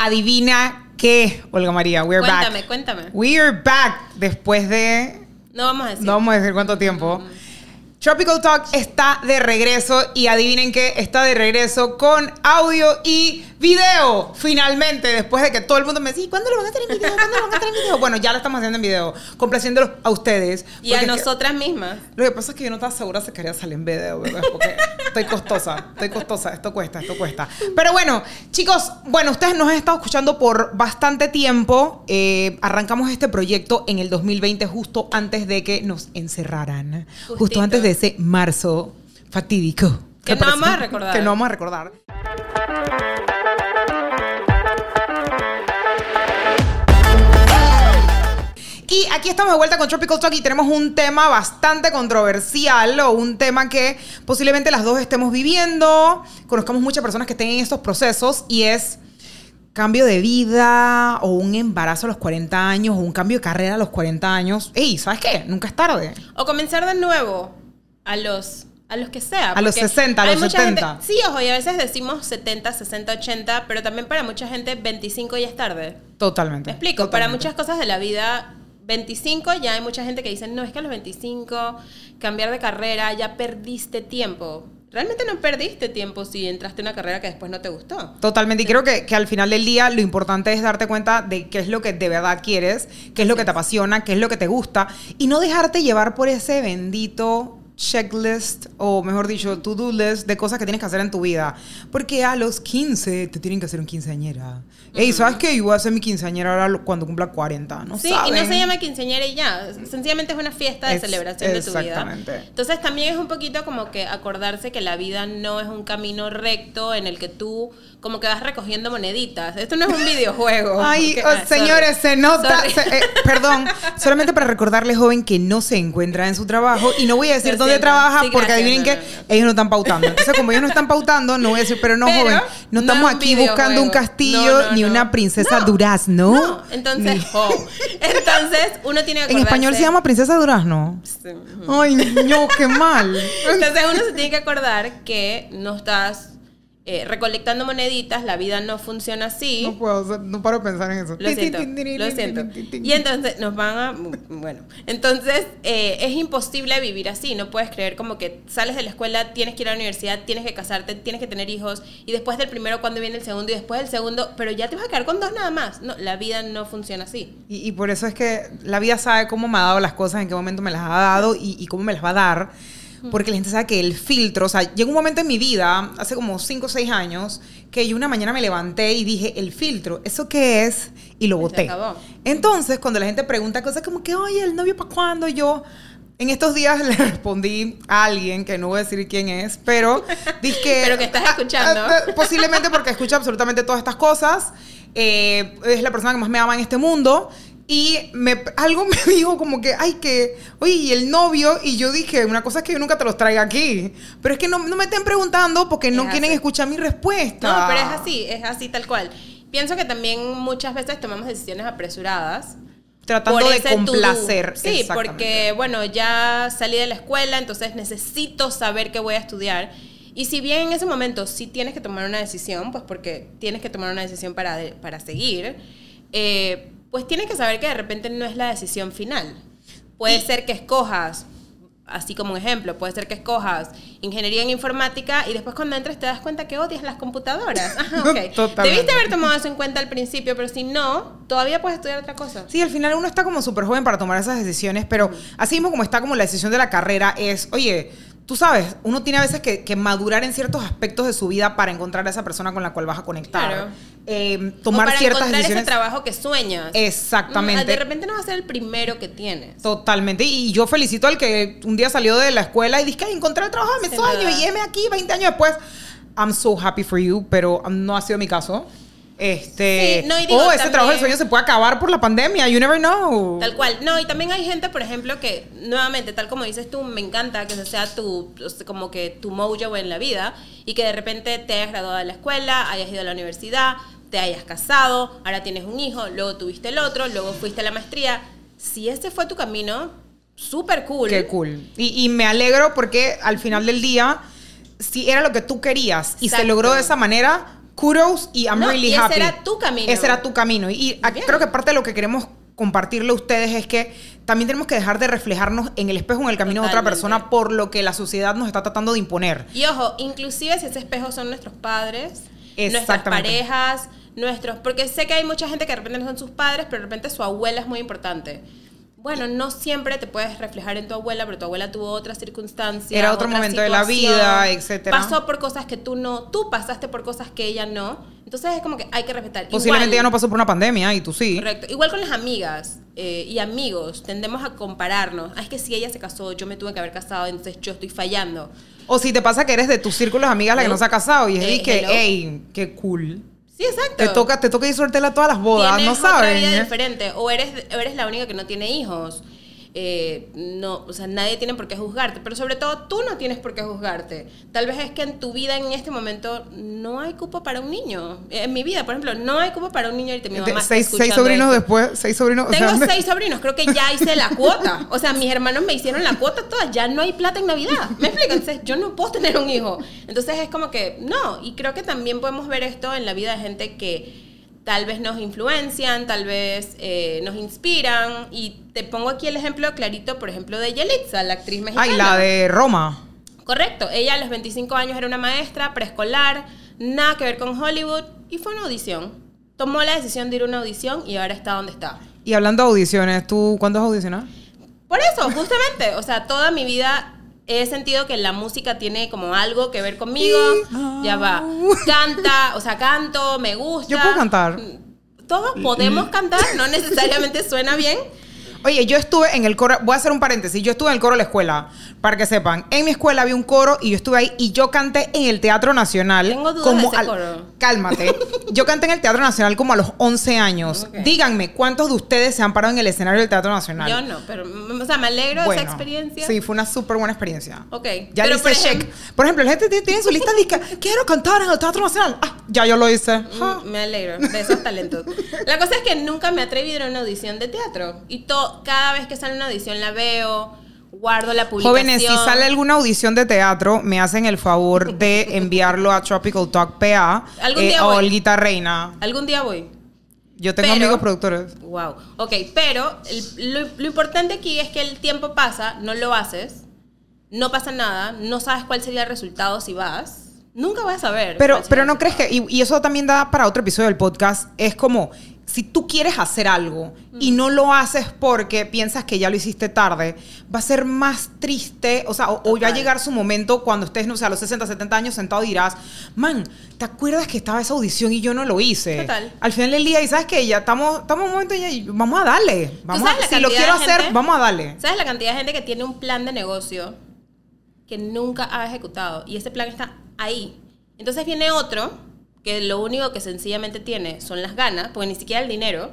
adivina qué, Olga María, we're back. Cuéntame, cuéntame. We're back después de No vamos a decir. no vamos a decir cuánto tiempo. Tropical Talk está de regreso y adivinen qué, está de regreso con audio y video. Finalmente, después de que todo el mundo me decía, ¿cuándo lo van a hacer en video? ¿Cuándo lo van a hacer en video? Bueno, ya lo estamos haciendo en video, complaciéndolos a ustedes. y a porque es que- nosotras mismas. lo que pasa es que yo no estaba segura si quería salir en video, ¿verdad? Porque estoy costosa, estoy costosa, esto cuesta, esto cuesta. Pero bueno, chicos, bueno, ustedes nos han estado escuchando por bastante tiempo. Eh, arrancamos este proyecto en el 2020, justo antes de que nos encerraran. Justo antes de ese marzo fatídico. Que no vamos a recordar. Que no vamos a recordar. Y aquí estamos de vuelta con Tropical Talk y tenemos un tema bastante controversial o un tema que posiblemente las dos estemos viviendo. Conozcamos muchas personas que estén en estos procesos y es cambio de vida o un embarazo a los 40 años o un cambio de carrera a los 40 años. Ey, ¿sabes qué? Nunca es tarde. O comenzar de nuevo a los a los que sea. A los porque 60, a los mucha 70. gente- sí, ojo, y a veces decimos 70, 60, 80, pero también para mucha gente 25 ya es tarde. Totalmente. Me explico, para Totalmente. muchas cosas de la vida, 25 ya hay mucha gente que dice, no, es que a los 25 cambiar de carrera, ya perdiste tiempo. Realmente no perdiste tiempo si entraste en una carrera que después no te gustó. Totalmente. Y creo que, que al final del día lo importante es darte cuenta de qué es lo que de verdad quieres, qué es lo que te apasiona, qué es lo que te gusta y no dejarte llevar por ese bendito checklist o mejor dicho, to-do list de cosas que tienes que hacer en tu vida. Porque a los 15 te tienen que hacer un quinceañera. Ey, ¿sabes qué? Yo voy a hacer mi quinceañera ahora cuando cumpla 40, ¿no Sí, y no saben? se llama quinceañera y ya. Sencillamente es una fiesta de Es- celebración de tu vida. exactamente. Entonces también es un poquito como que acordarse que la vida no es un camino recto en el que tú como que vas recogiendo moneditas. Esto no es un videojuego. Ay, Ok, oh, ah, señores, sorry. se nota. Se- eh, perdón, solamente para recordarle, joven, que no se encuentra en su trabajo y no voy a decir dónde siento. trabaja Sí, porque adivinen que ellos no están pautando. Entonces, como ellos no están pautando, no voy a decir, pero no, Pero joven, no estamos aquí buscando un castillo No, no, ni una princesa No. durazno. No, entonces, oh, entonces uno tiene que en español se acordarse- llama princesa durazno. Sí. Ay, no, qué mal. Entonces uno se tiene que acordar que no estás eh, recolectando moneditas, la vida no funciona así. No puedo, no paro de pensar en eso. Lo siento, lo siento. Y entonces nos van a... Bueno, entonces eh, es imposible vivir así. No puedes creer como que sales de la escuela, tienes que ir a la universidad, tienes que casarte, tienes que tener hijos, y después del primero cuando viene el segundo, y después del segundo, pero ya te vas a quedar con dos nada más. No, la vida no funciona así. Y, y por eso es que la vida sabe cómo me ha dado las cosas, en qué momento me las ha dado y, y cómo me las va a dar. Porque la gente sabe que el filtro, o sea, llegó un momento en mi vida, hace como 5 o 6 años, que yo una mañana me levanté y dije, el filtro, ¿eso qué es? Y lo boté. Entonces, cuando la gente pregunta cosas como que, oye, ¿el novio para cuándo? Yo, en estos días le respondí a alguien, que no voy a decir quién es, pero dije... Pero que estás escuchando. Ah, ah, posiblemente porque escucha absolutamente todas estas cosas. Eh, es la persona que más me ama en este mundo. Y me, algo me dijo como que, ay, que, oye, y el novio, y yo dije, una cosa es que yo nunca te los traiga aquí, pero es que no, no me estén preguntando porque no Es quieren así. escuchar mi respuesta. No, pero es así, es así tal cual. Pienso que también muchas veces tomamos decisiones apresuradas. Tratando de complacer. Sí, exactamente. porque, bueno, ya salí de la escuela, entonces necesito saber qué voy a estudiar. Y si bien en ese momento sí tienes que tomar una decisión, pues porque tienes que tomar una decisión para, para seguir, eh, pues tienes que saber que de repente no es la decisión final. Puede Y- ser que escojas, así como un ejemplo, puede ser que escojas ingeniería en informática y después cuando entres te das cuenta que odias las computadoras. Ajá, ok. Totalmente. Debiste haber tomado eso en cuenta al principio, pero si no, todavía puedes estudiar otra cosa. Sí, al final uno está como súper joven para tomar esas decisiones, pero así mismo como está como la decisión de la carrera es, oye, tú sabes, uno tiene a veces que, que madurar en ciertos aspectos de su vida para encontrar a esa persona con la cual vas a conectar. Claro. Eh, O tomar para ciertas encontrar decisiones. ese trabajo que sueñas. Exactamente. Mm, De repente no va a ser el primero que tienes. Totalmente. Y yo felicito al que un día salió de la escuela y dije, "Ay, encontré el trabajo de sueños duda. y heme aquí 20 años después. I'm so happy for you, pero no ha sido mi caso. Este, Sí, no, digo, oh, ese también- trabajo del sueño se puede acabar por la pandemia. You never know. Tal cual. No, y también hay gente, por ejemplo, que nuevamente, tal como dices tú, me encanta que ese sea tu, o sea, como que tu mojo en la vida y que de repente te hayas graduado de la escuela, hayas ido a la universidad, te hayas casado, ahora tienes un hijo, luego tuviste el otro, luego fuiste a la maestría. Si ese fue tu camino, súper cool. Qué cool. Y, y me alegro porque al final del día, si era lo que tú querías y se logró de esa manera, kudos y I'm No, really y ese happy. era tu camino. Ese era tu camino. Y Bien. creo que parte de lo que queremos compartirle a ustedes es que también tenemos que dejar de reflejarnos en el espejo, en el camino de otra Totalmente. persona por lo que la sociedad nos está tratando de imponer. Y ojo, inclusive si ese espejo son nuestros padres, nuestras parejas, nuestros... Porque sé que hay mucha gente que de repente no son sus padres, pero de repente su abuela es muy importante. Bueno, no siempre te puedes reflejar en tu abuela, pero tu abuela tuvo otras circunstancias. Era otro momento de la vida, etcétera. Pasó por cosas que tú no, tú pasaste por cosas que ella no. Entonces es como que hay que respetar. Posiblemente Igual- ya no pasó por una pandemia y tú sí. Correcto. Igual con las amigas eh, y amigos, tendemos a compararnos. Ah, es que si ella se casó, yo me tuve que haber casado, entonces yo estoy fallando. O si te pasa que eres de tus círculos de amigas la que no se ha casado y es Eh, que, hey, qué cool. Sí, exacto. Te toca, te toca disfrutarla a todas las bodas, Tienes ¿no otra saben? vida diferente. O eres, o eres la única que no tiene hijos. Eh, no, o sea, nadie tiene por qué juzgarte, pero sobre todo tú no tienes por qué juzgarte. Tal vez es que en tu vida en este momento no hay cupo para un niño. En mi vida, por ejemplo, no hay cupo para un niño y mi mamá está seis, seis sobrinos esto. después, seis sobrinos. o Tengo sea, seis sobrinos, creo que ya hice la cuota. O sea, mis hermanos me hicieron la cuota toda, ya no hay plata en Navidad. ¿Me explico? Entonces, yo no puedo tener un hijo. Entonces, es como que, no. Y creo que también podemos ver esto en la vida de gente que tal vez nos influencian, tal vez eh, nos inspiran. Y te pongo aquí el ejemplo clarito, por ejemplo, de Yelitza, la actriz mexicana. Ay, la de Roma. Correcto. Ella a los 25 años era una maestra preescolar, nada que ver con Hollywood, y fue una audición. Tomó la decisión de ir a una audición y ahora está donde está. Y hablando de audiciones, ¿tú cuándo has audicionado? Por eso, justamente, o sea, toda mi vida he sentido que la música tiene como algo que ver conmigo. Ya va. Canta, o sea, canto, me gusta. Yo puedo cantar. Todos podemos cantar, no necesariamente suena bien. Oye, yo estuve en el coro, voy a hacer un paréntesis, yo estuve en el coro de la escuela, para que sepan. En mi escuela había un coro y yo estuve ahí y yo canté en el Teatro Nacional. Tengo dudas como de ese al- coro. Cálmate. Yo canté en el Teatro Nacional como a los 11 años. Díganme, ¿cuántos de ustedes se han parado en el escenario del Teatro Nacional? Yo no, pero, o sea, me alegro de esa experiencia. Sí, fue una súper buena experiencia. Ok. Ya Pero, le por hice check. Por ejemplo, la gente tiene- su lista de quiero cantar en el Teatro Nacional. Ah, ya yo lo hice. Ja. Mm, Me alegro de esos talentos. La cosa es que nunca me atreví a ir a una audición de teatro. Y to- cada vez que sale una audición la veo, guardo la publicación. Jóvenes, si sale alguna audición de teatro, me hacen el favor de enviarlo a Tropical Talk PA Algún eh, día o voy. Olguita Reina. Algún día voy. Yo tengo Pero- amigos productores. Wow. Ok, pero el- lo, lo importante aquí es que el tiempo pasa, no lo haces, no pasa nada, no sabes cuál sería el resultado si vas. Nunca vas a saber. Pero, sería pero no crees que, y, y eso también da para otro episodio del podcast, es como, si tú quieres hacer algo y no lo haces porque piensas que ya lo hiciste tarde, va a ser más triste, o sea, o, o va a llegar su momento cuando estés, no sé, a los 60, 70 años sentado y dirás, man, ¿te acuerdas que estaba esa audición y yo no lo hice? Total. Al final del día, y sabes que ya estamos, estamos en un momento y ya- vamos a darle. Vamos sabes a- si lo quiero hacer, vamos a darle. ¿Sabes la cantidad de gente que tiene un plan de negocio que nunca ha ejecutado? Y ese plan está ahí. Entonces viene otro que lo único que sencillamente tiene son las ganas, porque ni siquiera el dinero,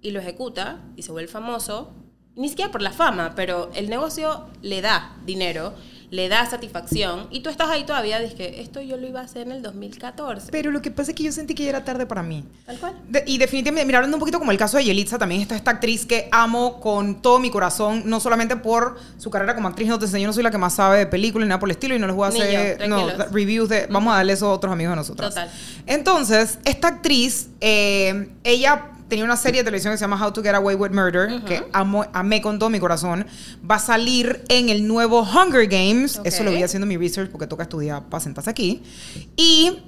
y lo ejecuta y se vuelve famoso, ni siquiera por la fama, pero el negocio le da dinero, le da satisfacción, y tú estás ahí todavía, dices que esto yo lo iba a hacer en el 2014. Pero lo que pasa es que yo sentí que ya era tarde para mí. Tal cual. De- y definitivamente, mira, hablando un poquito como el caso de Yelitza, también está esta actriz que amo con todo mi corazón, no solamente por su carrera como actriz, no te enseño, no soy la que más sabe de películas ni nada por el estilo y no les voy a Ni hacer yo, no, tranquilos. reviews de, vamos a darle eso a otros amigos de nosotros. Total. Entonces, esta actriz, eh, ella tenía una serie de televisión que se llama How to Get Away with Murder, que amo, amé con todo mi corazón. Va a salir en el nuevo Hunger Games. Eso lo vi haciendo mi research porque toca estudiar para sentarse aquí. Y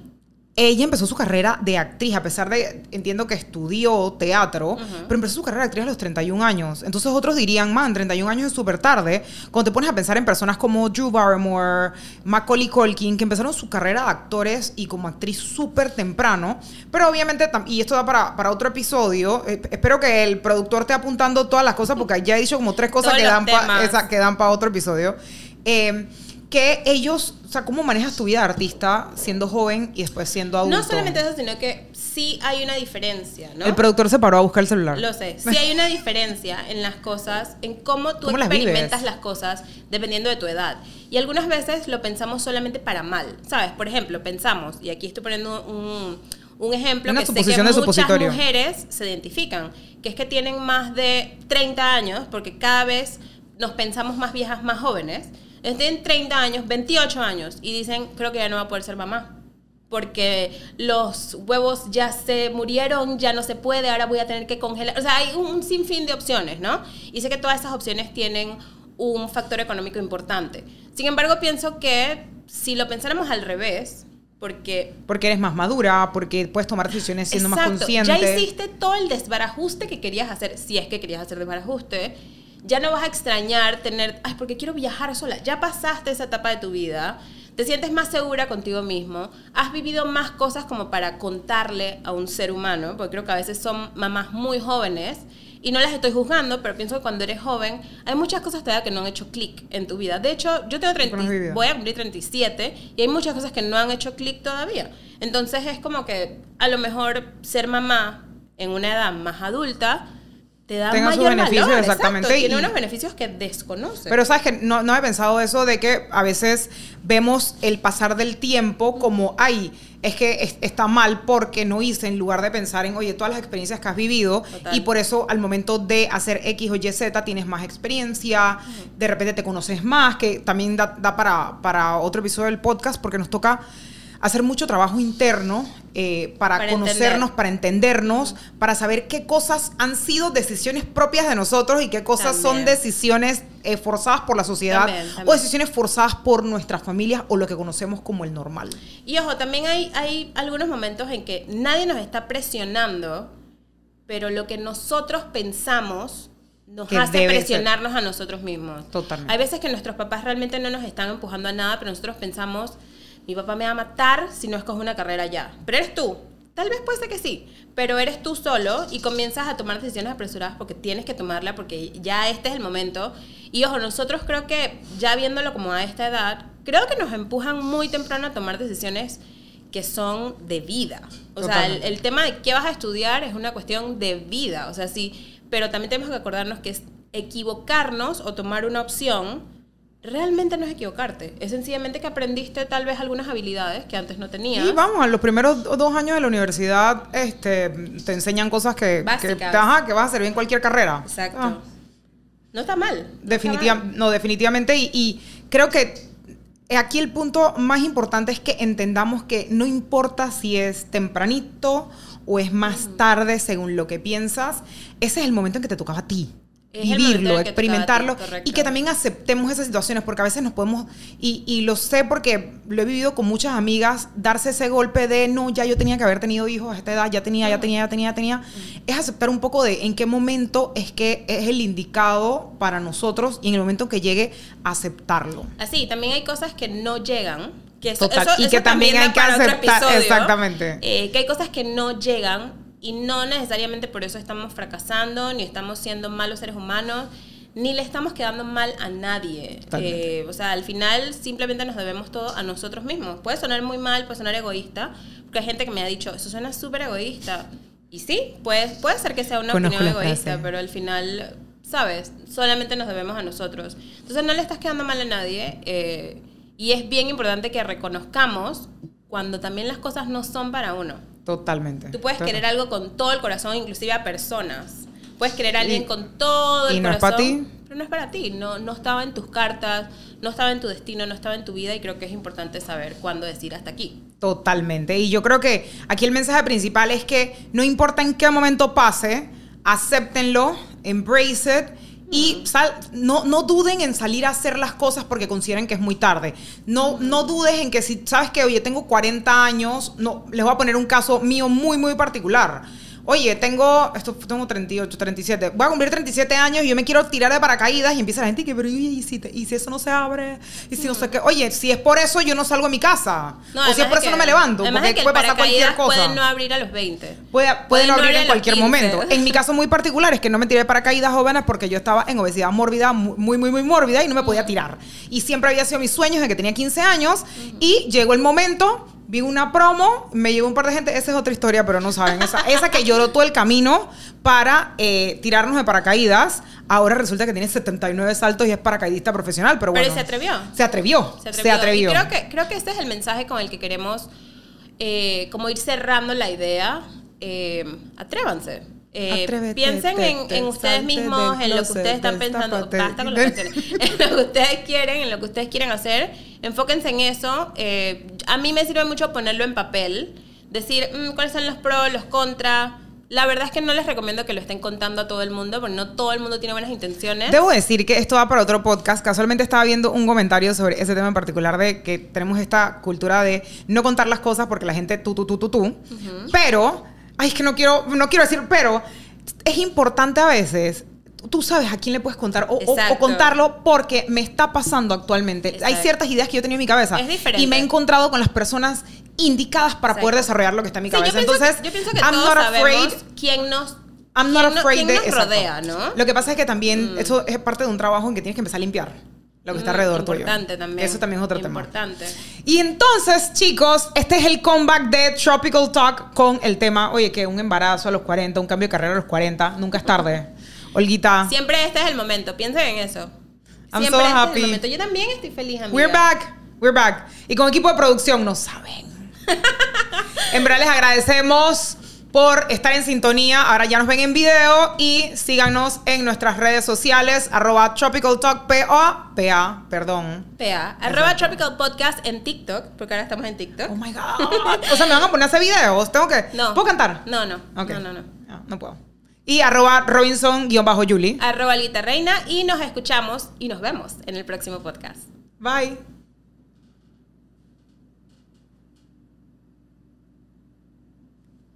ella empezó su carrera de actriz, a pesar de, entiendo que estudió teatro, pero empezó su carrera de actriz a los 31 años. Entonces otros dirían, man, 31 años es súper tarde. Cuando te pones a pensar en personas como Drew Barrymore, Macaulay Culkin, que empezaron su carrera de actores y como actriz súper temprano. Pero obviamente, y esto da para, para otro episodio, eh, espero que el productor esté apuntando todas las cosas, porque ya he dicho como tres cosas Todos que dan, pa- temas. esa- que dan para otro episodio. Eh, que ellos, o sea, ¿cómo manejas tu vida de artista siendo joven y después siendo adulto? No solamente eso, sino que sí hay una diferencia, ¿no? El productor se paró a buscar el celular. Lo sé. Sí hay una diferencia en las cosas, en cómo tú ¿Cómo las experimentas las cosas dependiendo de tu edad. Y algunas veces lo pensamos solamente para mal, ¿sabes? Por ejemplo, pensamos, y aquí estoy poniendo un, un ejemplo Una que sé que muchas mujeres se identifican, que es que tienen más de 30 años, porque cada vez nos pensamos más viejas, más jóvenes. Tienen 30 años, 28 años, y dicen, creo que ya no va a poder ser mamá porque los huevos ya se murieron, ya no se puede, ahora voy a tener que congelar. O sea, hay un sinfín de opciones, ¿no? Y sé que todas esas opciones tienen un factor económico importante. Sin embargo, pienso que si lo pensáramos al revés, porque... Porque eres más madura, porque puedes tomar decisiones siendo más Exacto, consciente. Ya hiciste todo el desbarajuste que querías hacer, si es que querías hacer desbarajuste. Ya no vas a extrañar tener, ay, porque quiero viajar sola. Ya pasaste esa etapa de tu vida. Te sientes más segura contigo mismo. Has vivido más cosas como para contarle a un ser humano, porque creo que a veces son mamás muy jóvenes y no las estoy juzgando, pero pienso que cuando eres joven hay muchas cosas todavía que no han hecho clic en tu vida. De hecho, yo tengo 30, no has vivido. voy a cumplir 37 y hay muchas cosas que no han hecho clic todavía. Entonces es como que a lo mejor ser mamá en una edad más adulta te da Tenga sus beneficios, valor, exactamente, exacto, tiene y- unos beneficios que desconoces. Pero sabes que no, no he pensado eso de que a veces vemos el pasar del tiempo como, ay, es que es- está mal porque no hice, en lugar de pensar en, oye, todas las experiencias que has vivido Total. y por eso al momento de hacer X o Y, Z tienes más experiencia, de repente te conoces más, que también da, da para, para otro episodio del podcast porque nos toca hacer mucho trabajo interno eh, para, Para conocernos, entender. para entendernos, para saber qué cosas han sido decisiones propias de nosotros y qué cosas son decisiones eh, forzadas por la sociedad También, también. o decisiones forzadas por nuestras familias o lo que conocemos como el normal. Y ojo, también hay, hay algunos momentos en que nadie nos está presionando, pero lo que nosotros pensamos nos Que hace ser. presionarnos a nosotros mismos. Totalmente. Hay veces que nuestros papás realmente no nos están empujando a nada, pero nosotros pensamos, mi papá me va a matar si no escojo una carrera ya. Pero eres tú. Tal vez puede ser que sí, pero eres tú solo y comienzas a tomar decisiones apresuradas porque tienes que tomarla porque ya este es el momento. Y ojo, nosotros creo que ya viéndolo como a esta edad, creo que nos empujan muy temprano a tomar decisiones que son de vida. O sea, el, el tema de qué vas a estudiar es una cuestión de vida. O sea, sí, pero también tenemos que acordarnos que es equivocarnos o tomar una opción realmente no es equivocarte. Es sencillamente que aprendiste tal vez algunas habilidades que antes no tenías. Y vamos, a los primeros do- dos años de la universidad este, te enseñan cosas que, que, Básicas. ajá, que vas a servir en cualquier carrera. Exacto. Ah, No está mal. no está definitiva- mal. no, definitivamente. Y, y creo que aquí el punto más importante es que entendamos que no importa si es tempranito o es más tarde según lo que piensas, ese es el momento en que te tocaba a ti. Vivirlo, experimentarlo y que también aceptemos esas situaciones porque a veces nos podemos y, y lo sé porque lo he vivido con muchas amigas darse ese golpe de no ya yo tenía que haber tenido hijos a esta edad ya tenía ya tenía ya tenía ya tenía es aceptar un poco de en qué momento es que es el indicado para nosotros y en el momento que llegue aceptarlo Así, también hay cosas que no llegan. Que eso, Total, eso- y que también hay que aceptar- episodio. exactamente. Eh, que hay cosas que no llegan y no necesariamente por eso estamos fracasando, ni estamos siendo malos seres humanos, ni le estamos quedando mal a nadie. Eh, o sea, al final simplemente nos debemos todo a nosotros mismos. Puede sonar muy mal, puede sonar egoísta, porque hay gente que me ha dicho, eso suena súper egoísta. Y sí, puede, puede ser que sea una Conozco opinión egoísta, frase. pero al final, ¿sabes? Solamente nos debemos a nosotros. Entonces no le estás quedando mal a nadie. eh, y es bien importante que reconozcamos cuando también las cosas no son para uno. Totalmente Tú puedes Total. querer algo con todo el corazón, inclusive a personas. Puedes querer a alguien Y- con todo el y no es corazón. pa' ti. Pero no es para ti. No, no estaba en tus cartas, no estaba en tu destino, no estaba en tu vida. Y creo que es importante saber cuándo decir hasta aquí. Totalmente. Y yo creo que aquí el mensaje principal es que no importa en qué momento pase, acéptenlo, embrace it. Y no, no duden en salir a hacer las cosas porque consideren que es muy tarde. No, no dudes en que si sabes que, oye, tengo 40 años, no, les voy a poner un caso mío muy, muy particular. Oye, tengo, esto tengo 38, 37, voy a cumplir 37 años y yo me quiero tirar de paracaídas y empieza la gente que, pero ¿y si, te- y si eso no se abre? Y si no sé qué, oye, si es por eso yo no salgo a mi casa. No, o si es por de eso no me levanto, porque de que puede pasar cualquier cosa. Puede no abrir a los 20. Puede, Puede pueden no abrir en cualquier 15. momento. En mi caso muy particular es que no me tiré de paracaídas jóvenes porque yo estaba en obesidad mórbida, muy, muy, muy mórbida y no me podía tirar. Y siempre había sido mis sueños desde que tenía 15 años y llegó el momento, vi una promo, me llegó un par de gente, esa es otra historia, pero no saben, esa, esa que lloró todo el camino para eh, tirarnos de paracaídas. Ahora resulta que tiene 79 saltos y es paracaidista profesional, pero bueno. Pero se atrevió. Se atrevió. Se Se atrevió. atrevió. Y creo que, creo que este es el mensaje con el que queremos eh, como ir cerrando la idea. Eh, atrévanse. Eh, Atrévete, piensen te- en, te, en ustedes mismos, en lo que ustedes están pensando, basta con las canciones, en lo que ustedes quieren, en lo que ustedes quieren hacer, enfóquense en eso. Eh, a mí me sirve mucho ponerlo en papel, decir mm, cuáles son los pros, los contras. La verdad es que no les recomiendo que lo estén contando a todo el mundo, porque no todo el mundo tiene buenas intenciones. Debo decir que esto va para otro podcast. Casualmente estaba viendo un comentario sobre ese tema en particular de que tenemos esta cultura de no contar las cosas porque la gente tú, tú, tú, tú, tú. Pero, ay, es que no quiero, no quiero decir, pero es importante a veces. Tú sabes a quién le puedes contar o, o- o contarlo porque me está pasando actualmente. Hay Exacto. ciertas ideas que yo tenía en mi cabeza Es diferente. y me he encontrado con las personas indicadas para Exacto. poder desarrollar lo que está en mi Sí, yo cabeza. pienso Entonces, que, yo pienso que I'm todos not afraid quién nos, I'm not no- afraid de nos rodea, ¿no? Lo que pasa es que también eso es parte de un trabajo en que tienes que empezar a limpiar lo que está Mm, alrededor tuyo. Importante también. Eso también es otro tema. Importante. Y entonces, chicos, este es el comeback de Tropical Talk con el tema, oye, que un embarazo a los 40, un cambio de carrera a los 40, nunca es tarde. Olguita, Siempre este es el momento, piensen en eso. I'm Siempre so este es happy. el momento. Yo también estoy feliz, amiga. we're back, we're back. Y con equipo de producción, no saben. en verdad les agradecemos por estar en sintonía. Ahora ya nos ven en video y síganos en nuestras redes sociales, arroba Tropical Talk PA, PA, perdón. PA, arroba Tropical Podcast en TikTok, porque ahora estamos en TikTok. Oh my God. O sea, me van a poner a hacer videos. Tengo que. No. ¿Puedo cantar? No, no. No, no, no. No, no puedo. Y arroba Robinson-Julie. Arroba Alita Reina y nos escuchamos y nos vemos en el próximo podcast. Bye.